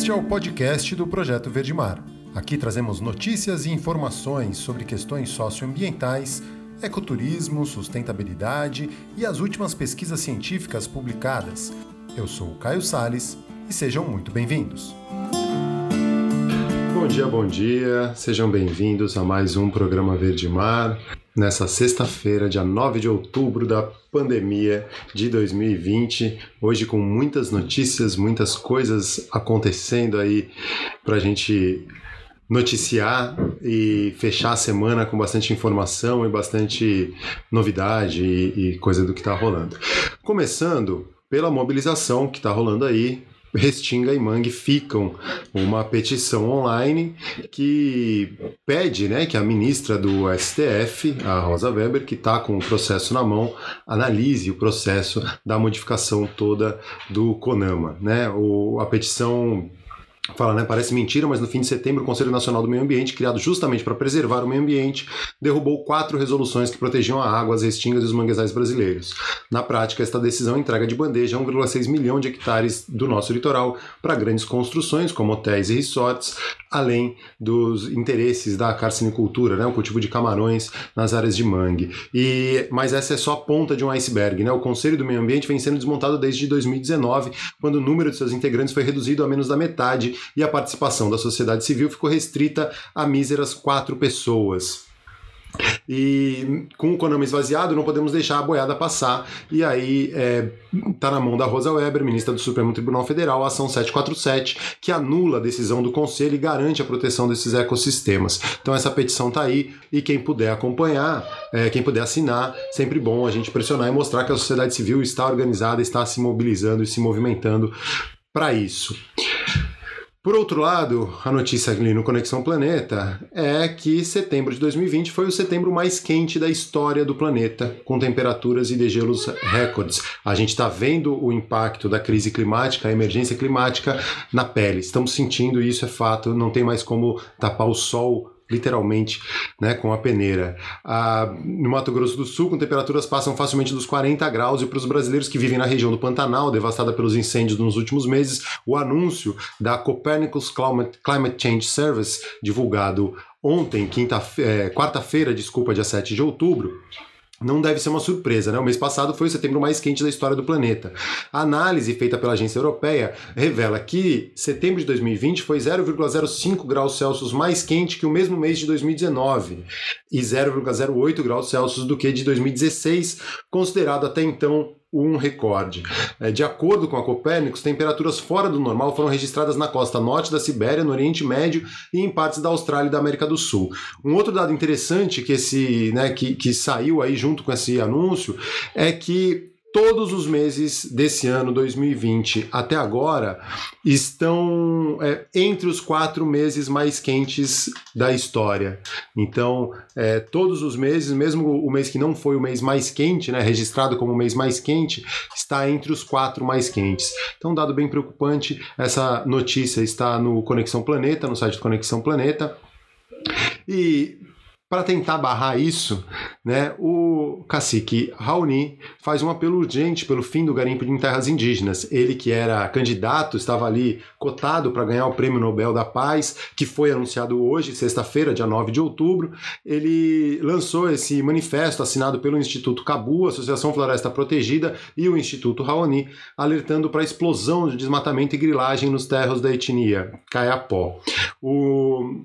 Este é o podcast do Projeto Verde Mar. Aqui trazemos notícias e informações sobre questões socioambientais, ecoturismo, sustentabilidade e as últimas pesquisas científicas publicadas. Eu sou o Caio Sales e sejam muito bem-vindos. Bom dia, bom dia. Sejam bem-vindos a mais um programa Verde Mar nessa sexta-feira, dia 9 de outubro da pandemia de 2020. Hoje, com muitas notícias, muitas coisas acontecendo aí para a gente noticiar e fechar a semana com bastante informação e bastante novidade e, e coisa do que está rolando. Começando pela mobilização que está rolando aí Restinga e Mangue ficam uma petição online que pede né, que a ministra do STF, a Rosa Weber, que está com o processo na mão, analise o processo da modificação toda do CONAMA. Né? O, a petição Fala, né? Parece mentira, mas no fim de setembro o Conselho Nacional do Meio Ambiente, criado justamente para preservar o meio ambiente, derrubou quatro resoluções que protegiam a água, as restingas e os manguezais brasileiros. Na prática, esta decisão entrega de bandeja 1,6 milhão de hectares do nosso litoral para grandes construções, como hotéis e resorts, além dos interesses da carcinicultura, né? o cultivo de camarões nas áreas de mangue. E, mas essa é só a ponta de um iceberg. Né? O Conselho do Meio Ambiente vem sendo desmontado desde 2019, quando o número de seus integrantes foi reduzido a menos da metade e a participação da sociedade civil ficou restrita a míseras quatro pessoas. E com o Konami esvaziado, não podemos deixar a boiada passar. E aí está é, tá na mão da Rosa Weber, ministra do Supremo Tribunal Federal, a ação 747, que anula a decisão do Conselho e garante a proteção desses ecossistemas. Então essa petição está aí e quem puder acompanhar, é, quem puder assinar, sempre bom a gente pressionar e mostrar que a sociedade civil está organizada, está se mobilizando e se movimentando para isso. Por outro lado, a notícia ali no Conexão Planeta é que setembro de 2020 foi o setembro mais quente da história do planeta, com temperaturas e degelos recordes. A gente está vendo o impacto da crise climática, a emergência climática na pele. Estamos sentindo isso, é fato, não tem mais como tapar o sol literalmente, né, com a peneira. Ah, no Mato Grosso do Sul, com temperaturas passam facilmente dos 40 graus, e para os brasileiros que vivem na região do Pantanal, devastada pelos incêndios nos últimos meses, o anúncio da Copernicus Climate, Change Service, divulgado ontem, quinta, é, quarta-feira, desculpa, dia 7 de outubro, não deve ser uma surpresa, né? O mês passado foi o setembro mais quente da história do planeta. A análise feita pela agência europeia revela que setembro de 2020 foi 0,05 graus Celsius mais quente que o mesmo mês de 2019 e 0,08 graus Celsius do que de 2016, considerado até então um recorde. É, de acordo com a Copérnicos, temperaturas fora do normal foram registradas na costa norte da Sibéria, no Oriente Médio e em partes da Austrália e da América do Sul. Um outro dado interessante que esse, né, que, que saiu aí junto com esse anúncio é que todos os meses desse ano 2020 até agora estão é, entre os quatro meses mais quentes da história. Então, é, todos os meses, mesmo o mês que não foi o mês mais quente, né, registrado como o mês mais quente, está entre os quatro mais quentes. Então, dado bem preocupante. Essa notícia está no Conexão Planeta, no site do Conexão Planeta. E para tentar barrar isso, né, o cacique Raoni faz um apelo urgente pelo fim do garimpo em terras indígenas. Ele que era candidato, estava ali cotado para ganhar o Prêmio Nobel da Paz, que foi anunciado hoje, sexta-feira, dia 9 de outubro. Ele lançou esse manifesto assinado pelo Instituto Cabu, Associação Floresta Protegida e o Instituto Raoni, alertando para a explosão de desmatamento e grilagem nos terros da etnia Caiapó. O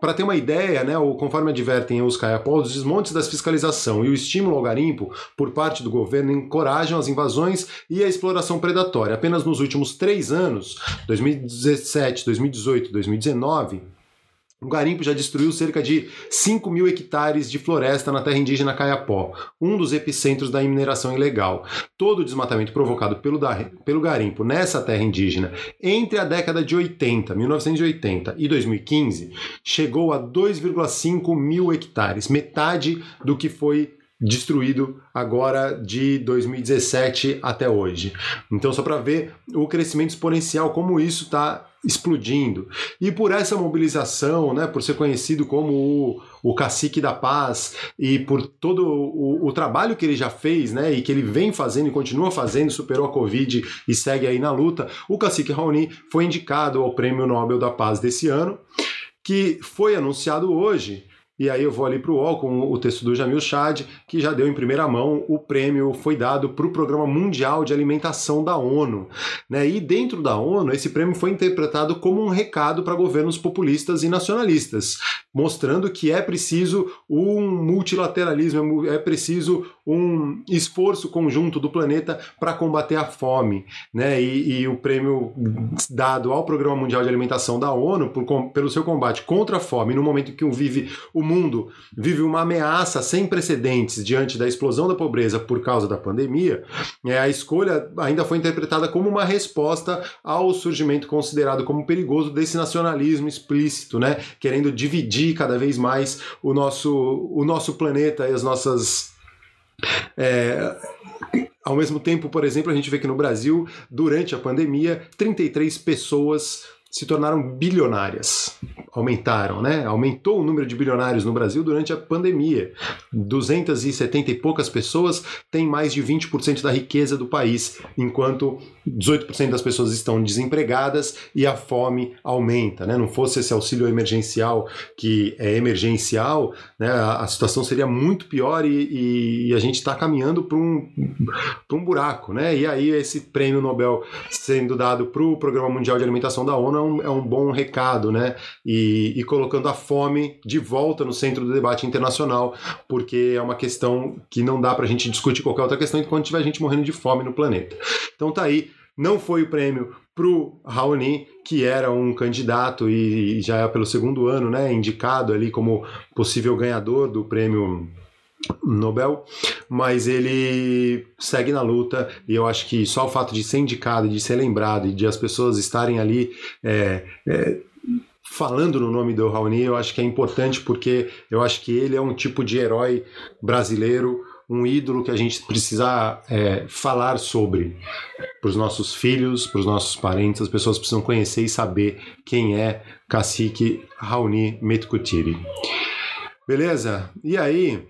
para ter uma ideia, né, conforme advertem os caiapós, os desmontes da fiscalização e o estímulo ao garimpo por parte do governo encorajam as invasões e a exploração predatória. Apenas nos últimos três anos, 2017, 2018, 2019, o garimpo já destruiu cerca de 5 mil hectares de floresta na terra indígena Caiapó, um dos epicentros da mineração ilegal. Todo o desmatamento provocado pelo, pelo garimpo nessa terra indígena entre a década de 80, 1980 e 2015 chegou a 2,5 mil hectares, metade do que foi destruído agora de 2017 até hoje. Então, só para ver o crescimento exponencial, como isso está explodindo. E por essa mobilização, né, por ser conhecido como o, o cacique da paz e por todo o, o, trabalho que ele já fez, né, e que ele vem fazendo e continua fazendo, superou a Covid e segue aí na luta, o cacique Raoni foi indicado ao Prêmio Nobel da Paz desse ano, que foi anunciado hoje e aí eu vou ali para o UOL com o texto do Jamil Chad, que já deu em primeira mão o prêmio foi dado para o Programa Mundial de Alimentação da ONU. Né? E dentro da ONU, esse prêmio foi interpretado como um recado para governos populistas e nacionalistas, mostrando que é preciso um multilateralismo, é preciso um esforço conjunto do planeta para combater a fome. Né? E, e, o prêmio dado ao Programa Mundial de Alimentação da ONU por, pelo seu combate contra a fome, no momento que vive o mundo vive uma ameaça sem precedentes diante da explosão da pobreza por causa da pandemia, é, a escolha ainda foi interpretada como uma resposta ao surgimento considerado como perigoso desse nacionalismo explícito, né, querendo dividir cada vez mais o nosso, o nosso planeta e as nossas. É, ao mesmo tempo, por exemplo, a gente vê que no Brasil, durante a pandemia, 33 pessoas se tornaram bilionárias. Aumentaram, né? Aumentou o número de bilionários no Brasil durante a pandemia. 270 e poucas pessoas têm mais de 20% da riqueza do país, enquanto 18% das pessoas estão desempregadas e a fome aumenta, né? Não fosse esse auxílio emergencial que é emergencial, né? A, situação seria muito pior e, e a gente está caminhando para um, um buraco, né? E aí esse prêmio Nobel sendo dado para o Programa Mundial de Alimentação da ONU é um, é um bom recado, né? E, e, colocando a fome de volta no centro do debate internacional, porque é uma questão que não dá para a gente discutir qualquer outra questão enquanto tiver gente morrendo de fome no planeta. Então tá aí, não foi o prêmio pro Raoni, que era um candidato e já é pelo segundo ano, né, indicado ali como possível ganhador do prêmio Nobel, mas ele segue na luta e eu acho que só o fato de ser indicado, de ser lembrado e de as pessoas estarem ali é, é, falando no nome do Raoni, eu acho que é importante porque eu acho que ele é um tipo de herói brasileiro, um ídolo que a gente precisa é, falar sobre para os nossos filhos, para os nossos parentes, as pessoas precisam conhecer e saber quem é Cacique Raoni Metkutiri. Beleza? E aí,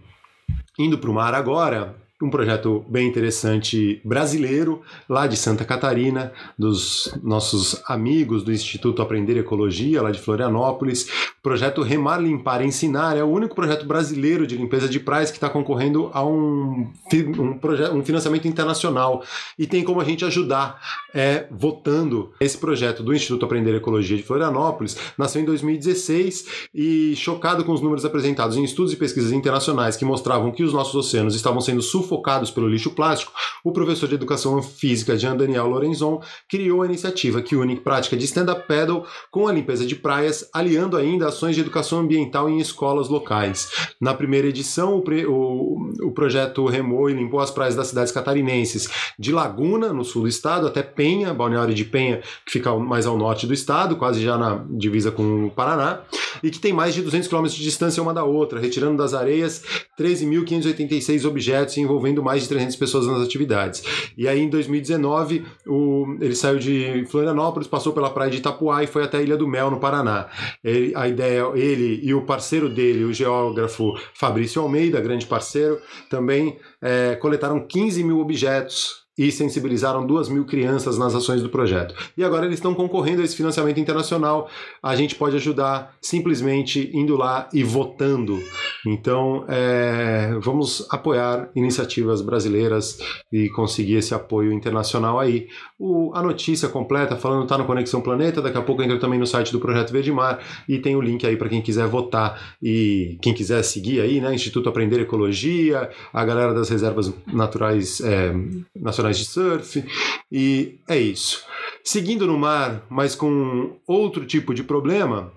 Indo para o mar agora, um projeto bem interessante brasileiro, lá de Santa Catarina, dos nossos amigos do Instituto Aprender Ecologia, lá de Florianópolis. Projeto Remar, Limpar, Ensinar é o único projeto brasileiro de limpeza de praias que está concorrendo a um, um, projeto, um financiamento internacional. E tem como a gente ajudar é, votando. Esse projeto do Instituto Aprender Ecologia de Florianópolis nasceu em 2016 e, chocado com os números apresentados em estudos e pesquisas internacionais que mostravam que os nossos oceanos estavam sendo sufocados sufocados pelo lixo plástico, o professor de educação física Jean Daniel Lorenzon criou a iniciativa que une prática de stand-up paddle com a limpeza de praias, aliando ainda ações de educação ambiental em escolas locais. Na primeira edição, o, o, o projeto remou e limpou as praias das cidades catarinenses de Laguna, no sul do estado, até Penha, Balneário de Penha, que fica mais ao norte do estado, quase já na divisa com o Paraná, e que tem mais de 200 km de distância uma da outra, retirando das areias 13.586 objetos envolvendo envolvendo mais de 300 pessoas nas atividades. E aí, em 2019, o, ele saiu de Florianópolis, passou pela praia de Itapuá e foi até a Ilha do Mel, no Paraná. Ele, a ideia, ele e o parceiro dele, o geógrafo Fabrício Almeida, grande parceiro, também é, coletaram 15 mil objetos e sensibilizaram duas mil crianças nas ações do projeto. E agora eles estão concorrendo a esse financiamento internacional. A gente pode ajudar simplesmente indo lá e votando. Então, é, vamos apoiar iniciativas brasileiras e conseguir esse apoio internacional aí. O, a notícia completa falando está no Conexão Planeta, daqui a pouco entra também no site do Projeto Verde Mar e tem o link aí para quem quiser votar e quem quiser seguir aí, né? Instituto Aprender Ecologia, a galera das reservas naturais é, nacionais de surf, e é isso. Seguindo no mar, mas com outro tipo de problema,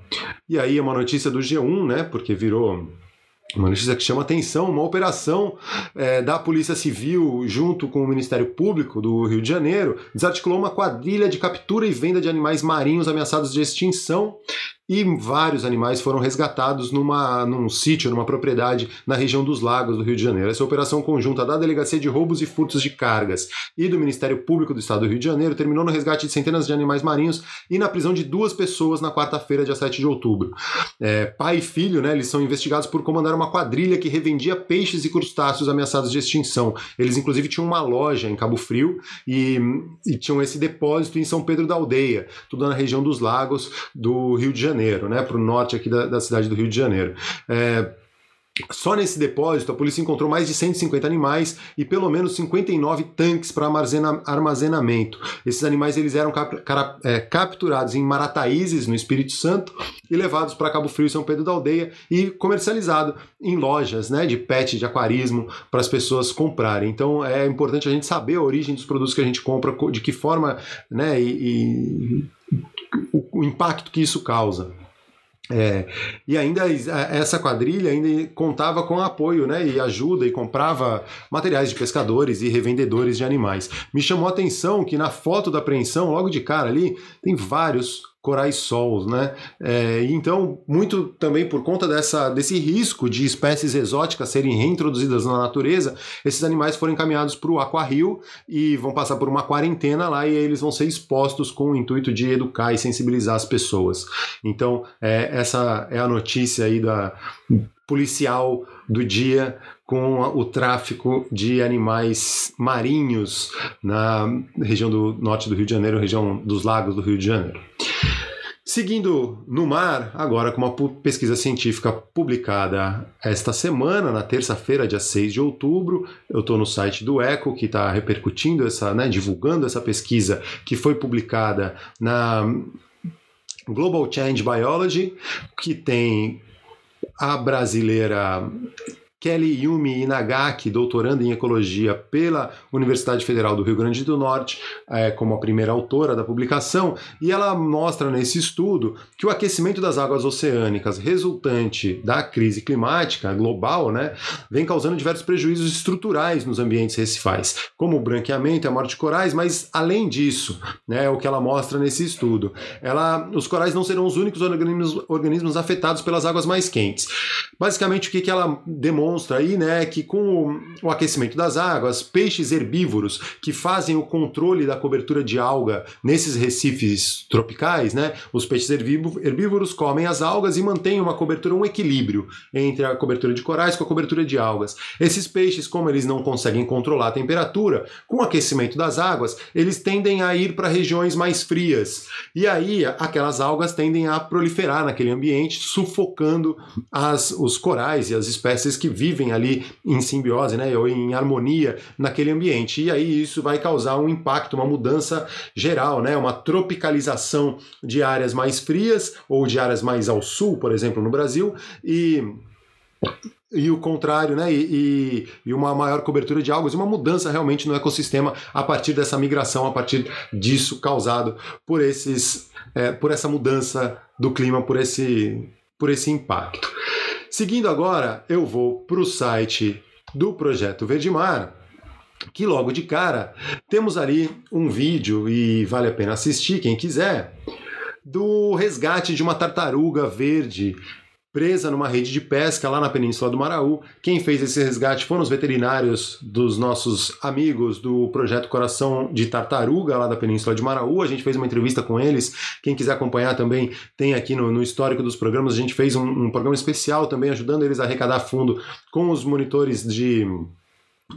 e aí é uma notícia do G1, né? Porque virou uma notícia que chama atenção, uma operação é, da Polícia Civil junto com o Ministério Público do Rio de Janeiro desarticulou uma quadrilha de captura e venda de animais marinhos ameaçados de extinção e vários animais foram resgatados numa, num sítio, numa propriedade na região dos Lagos do Rio de Janeiro. Essa operação conjunta da Delegacia de Roubos e Furtos de Cargas e do Ministério Público do Estado do Rio de Janeiro terminou no resgate de centenas de animais marinhos e na prisão de duas pessoas na quarta-feira, dia 7 de outubro. É, pai e filho, né, eles são investigados por comandar uma quadrilha que revendia peixes e crustáceos ameaçados de extinção. Eles, inclusive, tinham uma loja em Cabo Frio e, e tinham esse depósito em São Pedro da Aldeia, tudo na região dos lagos do Rio de Janeiro, né, para o norte aqui da, da, cidade do Rio de Janeiro. É, só nesse depósito, a polícia encontrou mais de 150 animais e pelo menos 59 tanques para armazenamento. Esses animais eles eram cap é, capturados em Marataízes, no Espírito Santo, e levados para Cabo Frio e São Pedro da Aldeia e comercializado em lojas né, de pet, de aquarismo, para as pessoas comprarem. Então é importante a gente saber a origem dos produtos que a gente compra, de que forma né, e, e o, o impacto que isso causa. É, e ainda essa quadrilha ainda contava com apoio né, e ajuda e comprava materiais de pescadores e revendedores de animais. Me chamou a atenção que na foto da apreensão, logo de cara ali, tem vários corais sols, né? É, então, muito também por conta dessa, desse risco de espécies exóticas serem reintroduzidas na natureza, esses animais foram encaminhados para o Aquarrio e vão passar por uma quarentena lá e eles vão ser expostos com o intuito de educar e sensibilizar as pessoas. Então, é, essa é a notícia aí da policial do dia com o tráfico de animais marinhos na região do norte do Rio de Janeiro, região dos lagos do Rio de Janeiro. Seguindo no mar, agora com uma pesquisa científica publicada esta semana, na terça-feira, dia 6 de outubro, eu estou no site do ECO, que está repercutindo essa, né, divulgando essa pesquisa que foi publicada na Global Change Biology, que tem a brasileira Kelly Yumi Inagaki, doutoranda em ecologia pela Universidade Federal do Rio Grande do Norte, é, como a primeira autora da publicação, e ela mostra nesse estudo que o aquecimento das águas oceânicas resultante da crise climática global né, vem causando diversos prejuízos estruturais nos ambientes recifais, como o branqueamento e a morte de corais, mas além disso, né, o que ela mostra nesse estudo, ela, os corais não serão os únicos organismos, organismos afetados pelas águas mais quentes. Basicamente, o que, que ela demonstra demonstra aí, né, que com o aquecimento das águas, peixes herbívoros que fazem o controle da cobertura de alga nesses recifes tropicais, né, os peixes herbívoros comem as algas e mantêm uma cobertura, um equilíbrio entre a cobertura de corais com a cobertura de algas. Esses peixes, como eles não conseguem controlar a temperatura, com o aquecimento das águas, eles tendem a ir para regiões mais frias. E aí, aquelas algas tendem a proliferar naquele ambiente, sufocando as, os corais e as espécies que vivem ali em simbiose, né, ou em harmonia naquele ambiente. E aí isso vai causar um impacto, uma mudança geral, né, uma tropicalização de áreas mais frias ou de áreas mais ao sul, por exemplo, no Brasil, e e o contrário, né? E, e, uma maior cobertura de algas, uma mudança realmente no ecossistema a partir dessa migração, a partir disso causado por esses, é, por essa mudança do clima, por esse, por esse impacto. Seguindo agora, eu vou para o site do Projeto Verdemar, que logo de cara temos ali um vídeo e vale a pena assistir, quem quiser, do resgate de uma tartaruga verde presa numa rede de pesca lá na Península do Maraú. Quem fez esse resgate foram os veterinários dos nossos amigos do projeto Coração de Tartaruga lá da Península de Maraú. A gente fez uma entrevista com eles. Quem quiser acompanhar também tem aqui no, no histórico dos programas. A gente fez um, um programa especial também ajudando eles a arrecadar fundo com os monitores de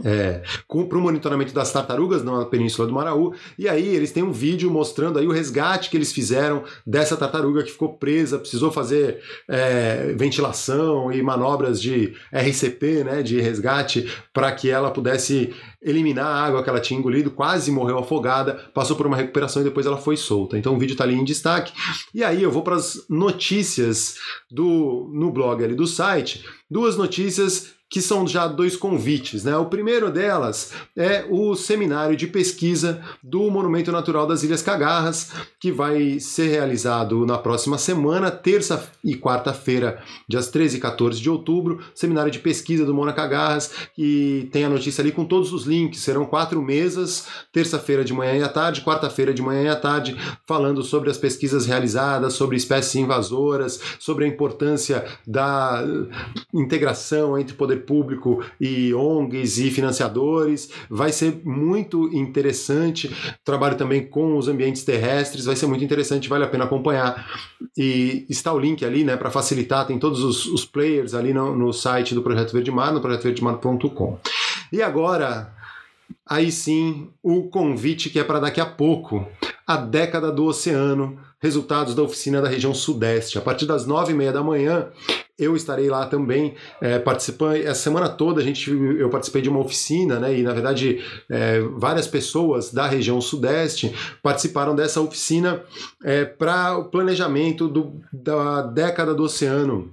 é, para o monitoramento das tartarugas na Península do Maraú. E aí eles têm um vídeo mostrando aí o resgate que eles fizeram dessa tartaruga que ficou presa, precisou fazer é, ventilação e manobras de RCP, né, de resgate, para que ela pudesse eliminar a água que ela tinha engolido, quase morreu afogada, passou por uma recuperação e depois ela foi solta. Então o vídeo está ali em destaque. E aí eu vou para as notícias do no blog ali do site, duas notícias que são já dois convites. Né? O primeiro delas é o seminário de pesquisa do Monumento Natural das Ilhas Cagarras, que vai ser realizado na próxima semana, terça e quarta-feira, dias 13 e 14 de outubro. Seminário de pesquisa do Mona Cagarras, e tem a notícia ali com todos os links. Serão quatro mesas, terça-feira de manhã e à tarde, quarta-feira de manhã e à tarde, falando sobre as pesquisas realizadas, sobre espécies invasoras, sobre a importância da integração entre poder público e ONGs e financiadores. Vai ser muito interessante. Trabalho também com os ambientes terrestres, vai ser muito interessante, vale a pena acompanhar. E está o link ali, né, para facilitar, tem todos os, os players ali no, no, site do Projeto Verde Mar, no projetoverdemar.com. E agora, aí sim, o convite que é para daqui a pouco, a década do oceano, resultados da oficina da região sudeste. A partir das nove e meia da manhã, eu estarei lá também é, participando. Essa semana toda a gente, eu participei de uma oficina, né? E na verdade é, várias pessoas da região sudeste participaram dessa oficina é, para o planejamento do, da década do oceano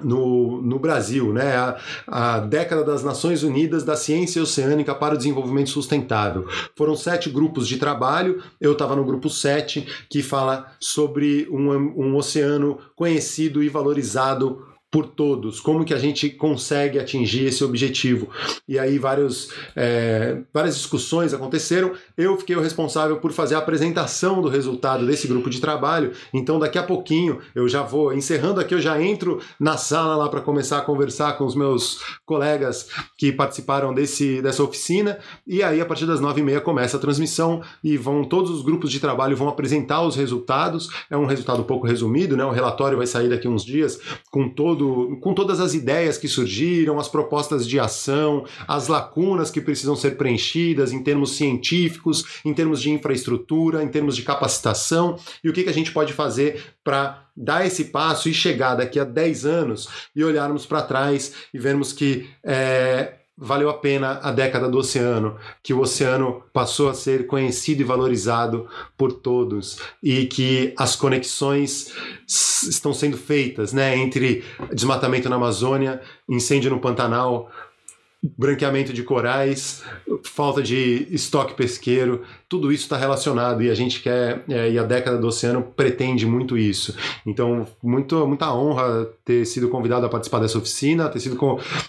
no, no Brasil, né? A, a, década das Nações Unidas da Ciência Oceânica para o Desenvolvimento Sustentável. Foram sete grupos de trabalho, eu estava no grupo sete, que fala sobre um, um oceano conhecido e valorizado por todos, como que a gente consegue atingir esse objetivo. E aí vários, é, várias discussões aconteceram. Eu fiquei o responsável por fazer a apresentação do resultado desse grupo de trabalho. Então daqui a pouquinho eu já vou encerrando aqui, eu já entro na sala lá para começar a conversar com os meus colegas que participaram desse, dessa oficina. E aí a partir das nove e meia começa a transmissão e vão todos os grupos de trabalho vão apresentar os resultados. É um resultado um pouco resumido, né? O relatório vai sair daqui uns dias com todo todo, com todas as ideias que surgiram, as propostas de ação, as lacunas que precisam ser preenchidas em termos científicos, em termos de infraestrutura, em termos de capacitação e o que, que a gente pode fazer para dar esse passo e chegar daqui a 10 anos e olharmos para trás e vermos que é, valeu a pena a década do oceano, que o oceano passou a ser conhecido e valorizado por todos e que as conexões estão sendo feitas, né, entre desmatamento na Amazônia, incêndio no Pantanal, branqueamento de corais, falta de estoque pesqueiro, tudo isso está relacionado e a gente quer, é, e a década do oceano pretende muito isso. Então, muito, muita honra ter sido convidado a participar dessa oficina, ter sido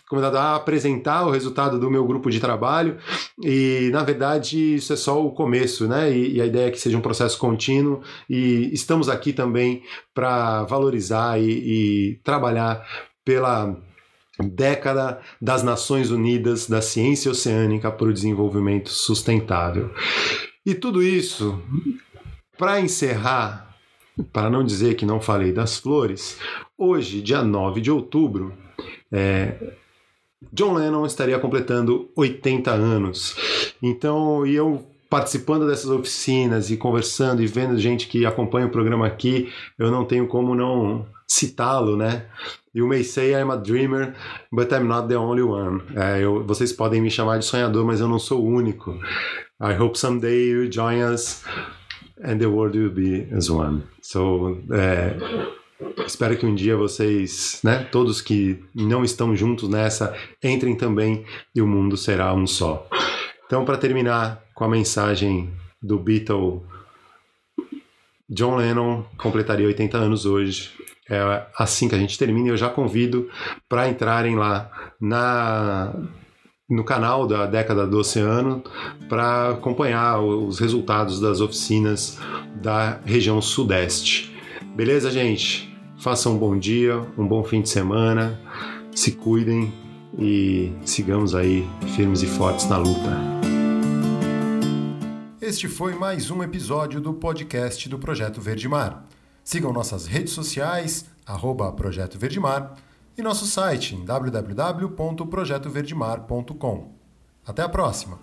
convidado a apresentar o resultado do meu grupo de trabalho e, na verdade, isso é só o começo, né? E, e a ideia é que seja um processo contínuo e estamos aqui também para valorizar e, e trabalhar pela década das Nações Unidas da Ciência Oceânica para o Desenvolvimento Sustentável. E tudo isso, para encerrar, para não dizer que não falei das flores, hoje, dia 9 de outubro, é, John Lennon estaria completando 80 anos. Então, e eu participando dessas oficinas e conversando e vendo gente que acompanha o programa aqui, eu não tenho como não citá-lo, né? You may say I'm a dreamer, but I'm not the only one. É, eu, vocês podem me chamar de sonhador, mas eu não sou o único. I hope someday you join us and the world will be as one. So, é, espero que um dia vocês, né, todos que não estão juntos nessa, entrem também e o mundo será um só. Então, para terminar com a mensagem do Beatle, John Lennon completaria 80 anos hoje é assim que a gente termina, eu já convido para entrarem lá na no canal da década do oceano para acompanhar os resultados das oficinas da região sudeste. Beleza, gente? Façam um bom dia, um bom fim de semana, se cuidem e sigamos aí firmes e fortes na luta. Este foi mais um episódio do podcast do Projeto Verde Mar. Sigam nossas redes sociais, arroba Projeto Verdemar, e nosso site em www.projetoverdemar.com. Até a próxima!